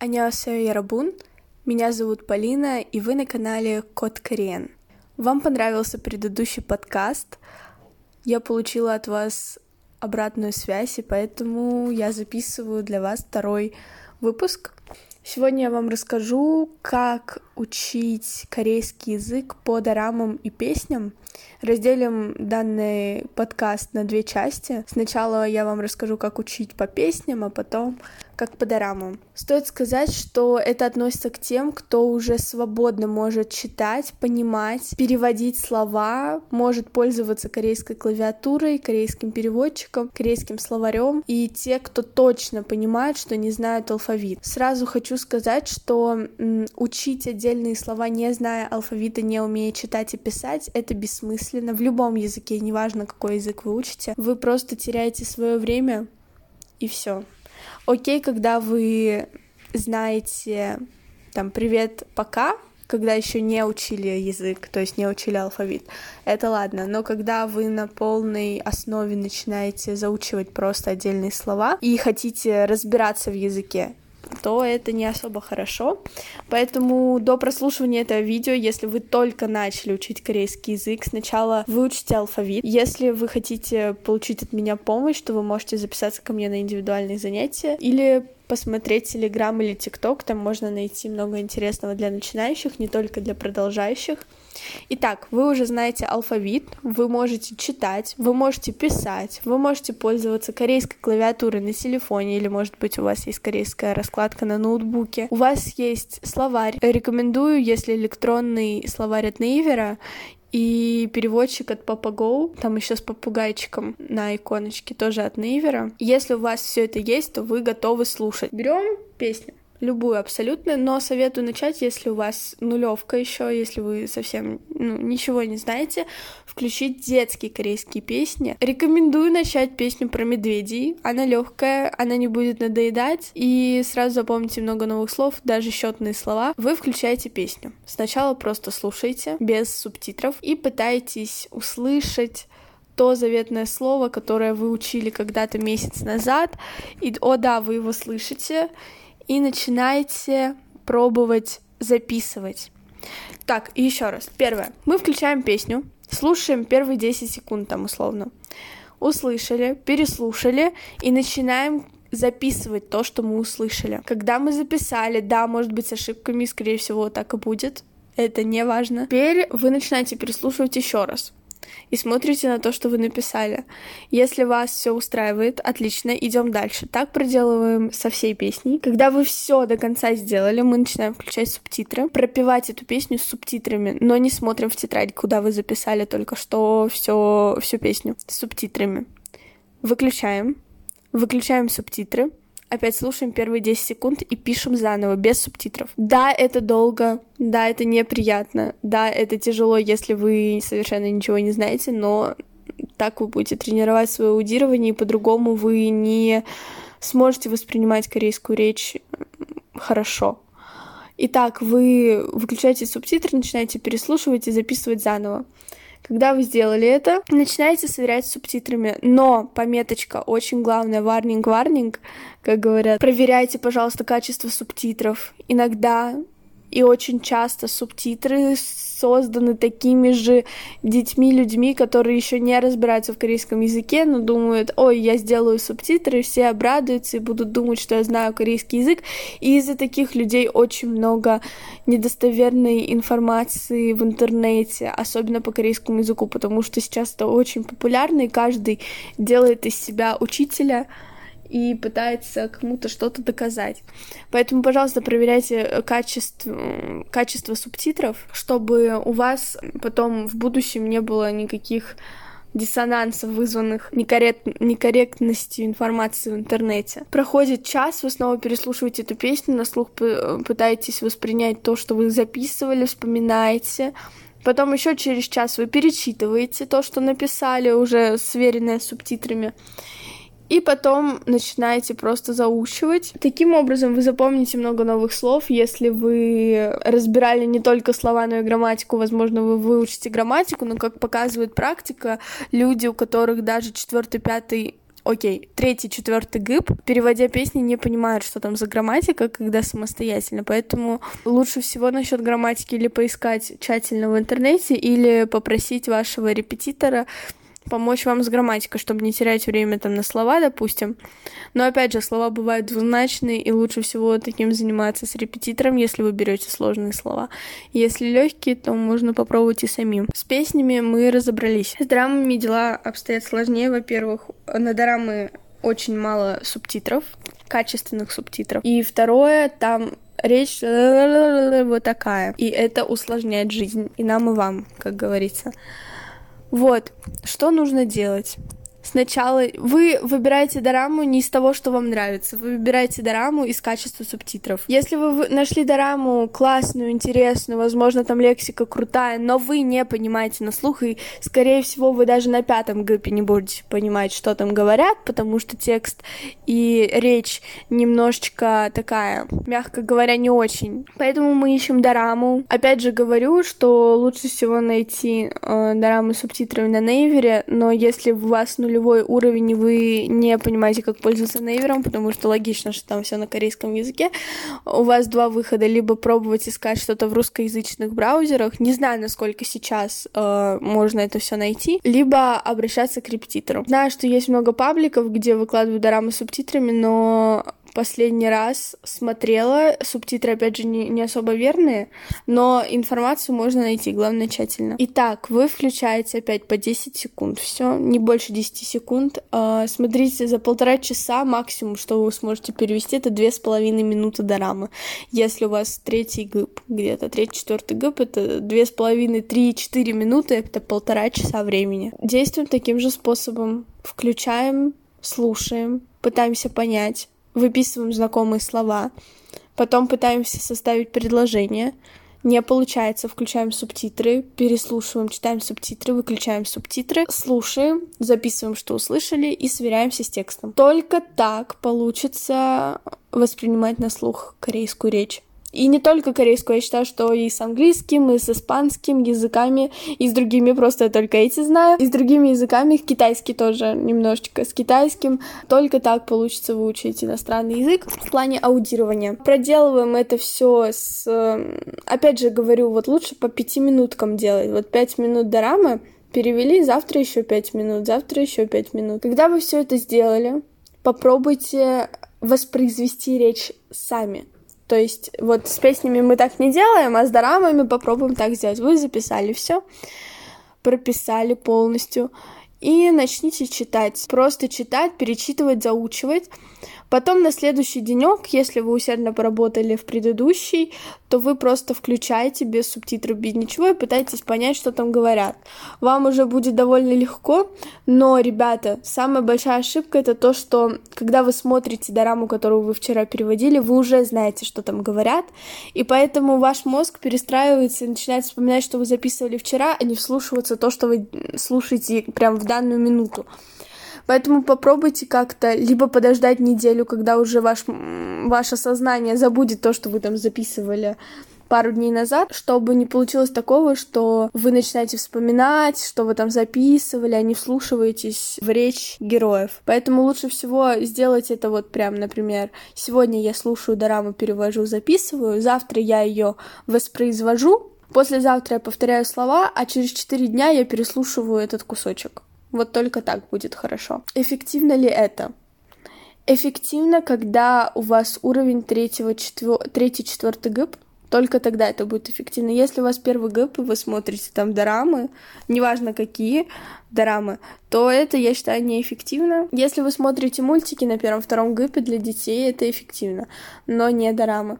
Аньясео Ярабун, меня зовут Полина, и вы на канале Код Кориен. Вам понравился предыдущий подкаст, я получила от вас обратную связь, и поэтому я записываю для вас второй выпуск. Сегодня я вам расскажу, как учить корейский язык по дорамам и песням. Разделим данный подкаст на две части. Сначала я вам расскажу, как учить по песням, а потом как по дорамам. Стоит сказать, что это относится к тем, кто уже свободно может читать, понимать, переводить слова, может пользоваться корейской клавиатурой, корейским переводчиком, корейским словарем, и те, кто точно понимает, что не знают алфавит. Сразу хочу сказать, что м, учить отдельные слова, не зная алфавита, не умея читать и писать, это бессмысленно. В любом языке, неважно, какой язык вы учите, вы просто теряете свое время и все. Окей, когда вы знаете там привет, пока, когда еще не учили язык, то есть не учили алфавит, это ладно. Но когда вы на полной основе начинаете заучивать просто отдельные слова и хотите разбираться в языке, то это не особо хорошо. Поэтому до прослушивания этого видео, если вы только начали учить корейский язык, сначала выучите алфавит. Если вы хотите получить от меня помощь, то вы можете записаться ко мне на индивидуальные занятия или посмотреть Телеграм или ТикТок, там можно найти много интересного для начинающих, не только для продолжающих. Итак, вы уже знаете алфавит, вы можете читать, вы можете писать, вы можете пользоваться корейской клавиатурой на телефоне, или, может быть, у вас есть корейская раскладка на ноутбуке. У вас есть словарь. Рекомендую, если электронный словарь от Нейвера, и переводчик от PapaGo, там еще с попугайчиком на иконочке, тоже от Нейвера. Если у вас все это есть, то вы готовы слушать. Берем песню любую абсолютно, но советую начать, если у вас нулевка еще, если вы совсем ну, ничего не знаете, включить детские корейские песни. Рекомендую начать песню про медведей. Она легкая, она не будет надоедать, и сразу запомните много новых слов, даже счетные слова. Вы включаете песню. Сначала просто слушайте без субтитров и пытайтесь услышать то заветное слово, которое вы учили когда-то месяц назад, и, о да, вы его слышите, и начинайте пробовать записывать. Так, еще раз. Первое. Мы включаем песню, слушаем первые 10 секунд там условно. Услышали, переслушали и начинаем записывать то, что мы услышали. Когда мы записали, да, может быть, с ошибками, скорее всего, так и будет. Это не важно. Теперь вы начинаете переслушивать еще раз и смотрите на то, что вы написали. Если вас все устраивает, отлично, идем дальше. Так проделываем со всей песней. Когда вы все до конца сделали, мы начинаем включать субтитры, пропивать эту песню с субтитрами, но не смотрим в тетрадь, куда вы записали только что все, всю песню с субтитрами. Выключаем, выключаем субтитры, опять слушаем первые 10 секунд и пишем заново, без субтитров. Да, это долго, да, это неприятно, да, это тяжело, если вы совершенно ничего не знаете, но так вы будете тренировать свое аудирование, и по-другому вы не сможете воспринимать корейскую речь хорошо. Итак, вы выключаете субтитры, начинаете переслушивать и записывать заново. Когда вы сделали это, начинаете сверять с субтитрами. Но пометочка очень главная, варнинг, варнинг, как говорят. Проверяйте, пожалуйста, качество субтитров. Иногда и очень часто субтитры созданы такими же детьми, людьми, которые еще не разбираются в корейском языке, но думают, ой, я сделаю субтитры, все обрадуются и будут думать, что я знаю корейский язык. И из-за таких людей очень много недостоверной информации в интернете, особенно по корейскому языку, потому что сейчас это очень популярно, и каждый делает из себя учителя, и пытается кому-то что-то доказать. Поэтому, пожалуйста, проверяйте качество, качество субтитров, чтобы у вас потом в будущем не было никаких диссонансов, вызванных некоррект... некорректностью информации в интернете. Проходит час, вы снова переслушиваете эту песню, на слух пытаетесь воспринять то, что вы записывали, вспоминаете, Потом еще через час вы перечитываете то, что написали, уже сверенное с субтитрами и потом начинаете просто заучивать. Таким образом, вы запомните много новых слов. Если вы разбирали не только слова, но и грамматику, возможно, вы выучите грамматику, но, как показывает практика, люди, у которых даже четвертый, пятый окей, третий, четвертый гыб, переводя песни, не понимают, что там за грамматика, когда самостоятельно. Поэтому лучше всего насчет грамматики или поискать тщательно в интернете, или попросить вашего репетитора помочь вам с грамматикой, чтобы не терять время там на слова, допустим. Но опять же, слова бывают двузначные, и лучше всего таким заниматься с репетитором, если вы берете сложные слова. Если легкие, то можно попробовать и самим. С песнями мы разобрались. С драмами дела обстоят сложнее. Во-первых, на драмы очень мало субтитров, качественных субтитров. И второе, там речь вот такая. И это усложняет жизнь и нам, и вам, как говорится. Вот, что нужно делать? Сначала вы выбираете дораму не из того, что вам нравится, вы выбираете дораму из качества субтитров. Если вы нашли дораму классную, интересную, возможно, там лексика крутая, но вы не понимаете на слух, и, скорее всего, вы даже на пятом гэпе не будете понимать, что там говорят, потому что текст и речь немножечко такая, мягко говоря, не очень. Поэтому мы ищем дораму. Опять же говорю, что лучше всего найти э, дораму с субтитрами на нейвере, но если у вас нулевой нулевой уровень, вы не понимаете, как пользоваться нейвером, потому что логично, что там все на корейском языке, у вас два выхода. Либо пробовать искать что-то в русскоязычных браузерах, не знаю, насколько сейчас э, можно это все найти, либо обращаться к репетитору. Знаю, что есть много пабликов, где выкладывают дорамы с субтитрами, но последний раз смотрела. Субтитры, опять же, не, не особо верные, но информацию можно найти, главное, тщательно. Итак, вы включаете опять по 10 секунд. Все, не больше 10 секунд. А, смотрите, за полтора часа максимум, что вы сможете перевести, это две с половиной минуты дорамы. Если у вас третий гып, где-то третий, четвертый гып, это две с половиной, три, четыре минуты, это полтора часа времени. Действуем таким же способом. Включаем, слушаем, пытаемся понять, выписываем знакомые слова, потом пытаемся составить предложение, не получается, включаем субтитры, переслушиваем, читаем субтитры, выключаем субтитры, слушаем, записываем, что услышали и сверяемся с текстом. Только так получится воспринимать на слух корейскую речь. И не только корейскую, я считаю, что и с английским, и с испанским языками, и с другими, просто я только эти знаю, и с другими языками, китайский тоже немножечко, с китайским. Только так получится выучить иностранный язык в плане аудирования. Проделываем это все с... Опять же говорю, вот лучше по пяти минуткам делать. Вот пять минут дорамы, перевели, завтра еще пять минут, завтра еще пять минут. Когда вы все это сделали, попробуйте воспроизвести речь сами. То есть вот с песнями мы так не делаем, а с дорамами попробуем так сделать. Вы записали все, прописали полностью и начните читать. Просто читать, перечитывать, заучивать. Потом на следующий денек, если вы усердно поработали в предыдущий, то вы просто включаете без субтитров, без ничего и пытаетесь понять, что там говорят. Вам уже будет довольно легко, но, ребята, самая большая ошибка это то, что когда вы смотрите дораму, которую вы вчера переводили, вы уже знаете, что там говорят, и поэтому ваш мозг перестраивается и начинает вспоминать, что вы записывали вчера, а не вслушиваться то, что вы слушаете прямо в данную минуту. Поэтому попробуйте как-то либо подождать неделю, когда уже ваш, ваше сознание забудет то, что вы там записывали пару дней назад, чтобы не получилось такого, что вы начинаете вспоминать, что вы там записывали, а не вслушиваетесь в речь героев. Поэтому лучше всего сделать это вот прям, например, сегодня я слушаю дораму, перевожу, записываю, завтра я ее воспроизвожу, послезавтра я повторяю слова, а через 4 дня я переслушиваю этот кусочек. Вот только так будет хорошо. Эффективно ли это? Эффективно, когда у вас уровень третьего, четвер... третий, четвертый ГИП, только тогда это будет эффективно. Если у вас первый ГИП, и вы смотрите там дорамы, неважно какие дорамы, то это, я считаю, неэффективно. Если вы смотрите мультики на первом-втором ГИПе для детей, это эффективно, но не дорамы.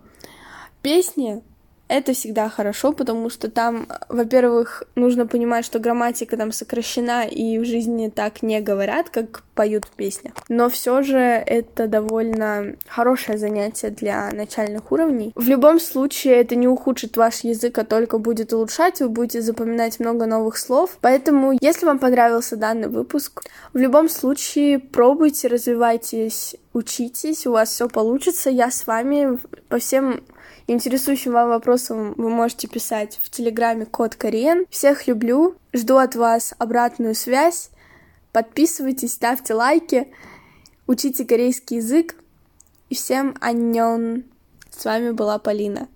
Песни это всегда хорошо, потому что там, во-первых, нужно понимать, что грамматика там сокращена, и в жизни так не говорят, как поют в песнях. Но все же это довольно хорошее занятие для начальных уровней. В любом случае, это не ухудшит ваш язык, а только будет улучшать, вы будете запоминать много новых слов. Поэтому, если вам понравился данный выпуск, в любом случае пробуйте, развивайтесь, учитесь, у вас все получится. Я с вами по всем интересующим вам вопросам вы можете писать в Телеграме Код Кориен. Всех люблю, жду от вас обратную связь. Подписывайтесь, ставьте лайки, учите корейский язык. И всем аньон. С вами была Полина.